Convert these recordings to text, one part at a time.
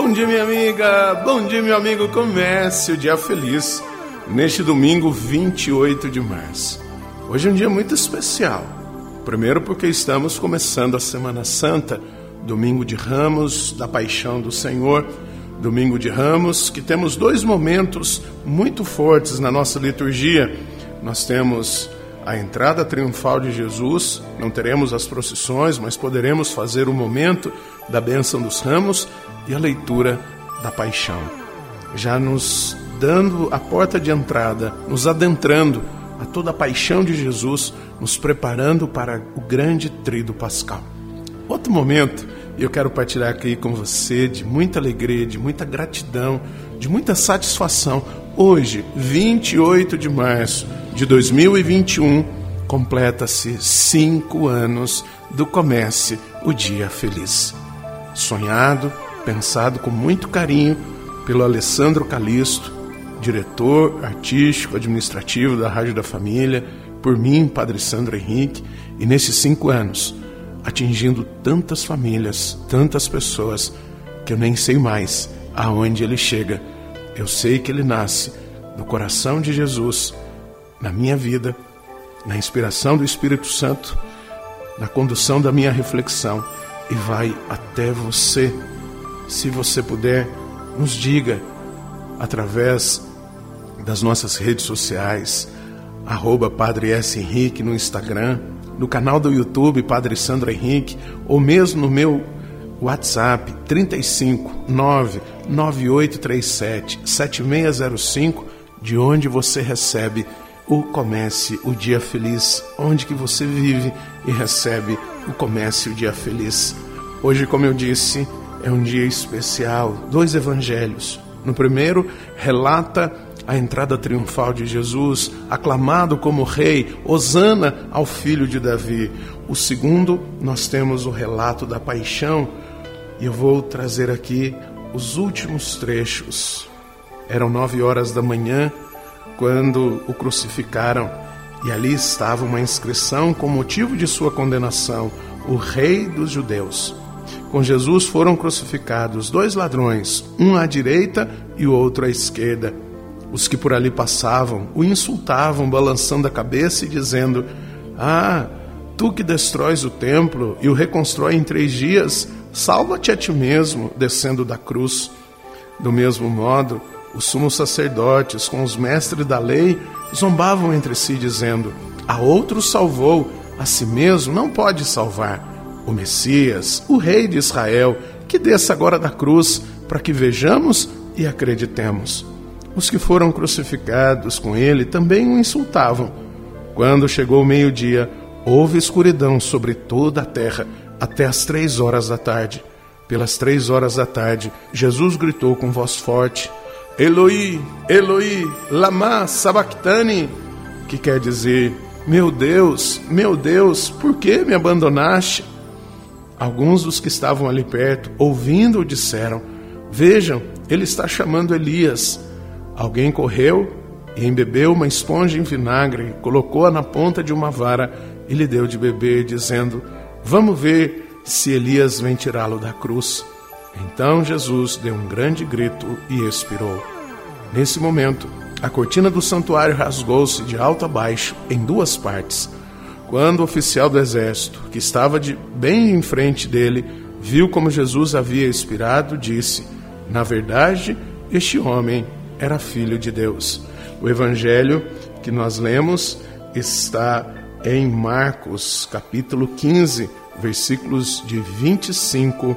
Bom dia, minha amiga. Bom dia, meu amigo. Comece o dia feliz neste domingo 28 de março. Hoje é um dia muito especial. Primeiro, porque estamos começando a Semana Santa, domingo de Ramos, da Paixão do Senhor. Domingo de Ramos, que temos dois momentos muito fortes na nossa liturgia. Nós temos a entrada triunfal de Jesus, não teremos as procissões, mas poderemos fazer o momento da bênção dos ramos e a leitura da paixão. Já nos dando a porta de entrada, nos adentrando a toda a paixão de Jesus, nos preparando para o grande trido pascal. Outro momento, eu quero partilhar aqui com você de muita alegria, de muita gratidão, de muita satisfação. Hoje, 28 de março, de 2021, completa-se cinco anos do Comece o Dia Feliz. Sonhado, pensado com muito carinho pelo Alessandro Calisto, diretor artístico administrativo da Rádio da Família, por mim, Padre Sandro Henrique, e nesses cinco anos, atingindo tantas famílias, tantas pessoas, que eu nem sei mais aonde ele chega. Eu sei que ele nasce do coração de Jesus na minha vida, na inspiração do Espírito Santo, na condução da minha reflexão e vai até você. Se você puder, nos diga através das nossas redes sociais, arroba Padre S. Henrique no Instagram, no canal do YouTube Padre Sandro Henrique, ou mesmo no meu WhatsApp 35 99837 7605, de onde você recebe o Comece o Dia Feliz, onde que você vive e recebe o Comece o Dia Feliz. Hoje, como eu disse, é um dia especial, dois evangelhos. No primeiro, relata a entrada triunfal de Jesus, aclamado como rei, Hosana ao filho de Davi. O segundo, nós temos o relato da paixão, e eu vou trazer aqui os últimos trechos. Eram nove horas da manhã, quando o crucificaram, e ali estava uma inscrição com motivo de sua condenação: o Rei dos Judeus. Com Jesus foram crucificados dois ladrões, um à direita e o outro à esquerda. Os que por ali passavam o insultavam, balançando a cabeça e dizendo: Ah, tu que destróis o templo e o reconstrói em três dias, salva-te a ti mesmo, descendo da cruz. Do mesmo modo, os sumos sacerdotes, com os mestres da lei, zombavam entre si, dizendo: A outro salvou, a si mesmo não pode salvar. O Messias, o Rei de Israel, que desça agora da cruz, para que vejamos e acreditemos. Os que foram crucificados com ele também o insultavam. Quando chegou o meio-dia, houve escuridão sobre toda a terra até as três horas da tarde. Pelas três horas da tarde, Jesus gritou com voz forte: Eloi, Eloi, lama sabachthani, que quer dizer: Meu Deus, meu Deus, por que me abandonaste? Alguns dos que estavam ali perto, ouvindo-o, disseram: Vejam, ele está chamando Elias. Alguém correu e embebeu uma esponja em vinagre, colocou-a na ponta de uma vara e lhe deu de beber, dizendo: Vamos ver se Elias vem tirá-lo da cruz. Então Jesus deu um grande grito e expirou. Nesse momento, a cortina do santuário rasgou-se de alto a baixo em duas partes. Quando o oficial do exército, que estava de bem em frente dele, viu como Jesus havia expirado, disse: Na verdade, este homem era filho de Deus. O evangelho que nós lemos está em Marcos, capítulo 15, versículos de 25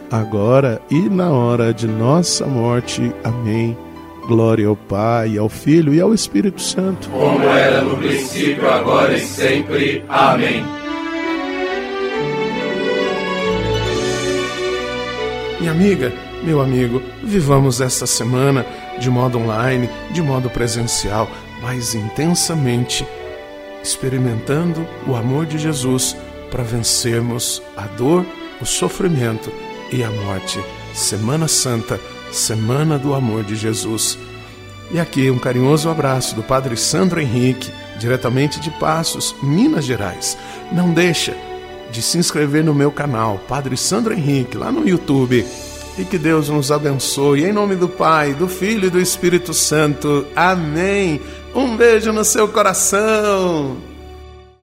agora e na hora de nossa morte. Amém. Glória ao Pai, ao Filho e ao Espírito Santo. Como era no princípio, agora e sempre. Amém. Minha amiga, meu amigo, vivamos esta semana de modo online, de modo presencial mais intensamente, experimentando o amor de Jesus para vencermos a dor, o sofrimento e a morte. Semana Santa, Semana do Amor de Jesus. E aqui um carinhoso abraço do Padre Sandro Henrique, diretamente de Passos, Minas Gerais. Não deixa de se inscrever no meu canal, Padre Sandro Henrique, lá no YouTube e que Deus nos abençoe. Em nome do Pai, do Filho e do Espírito Santo. Amém. Um beijo no seu coração.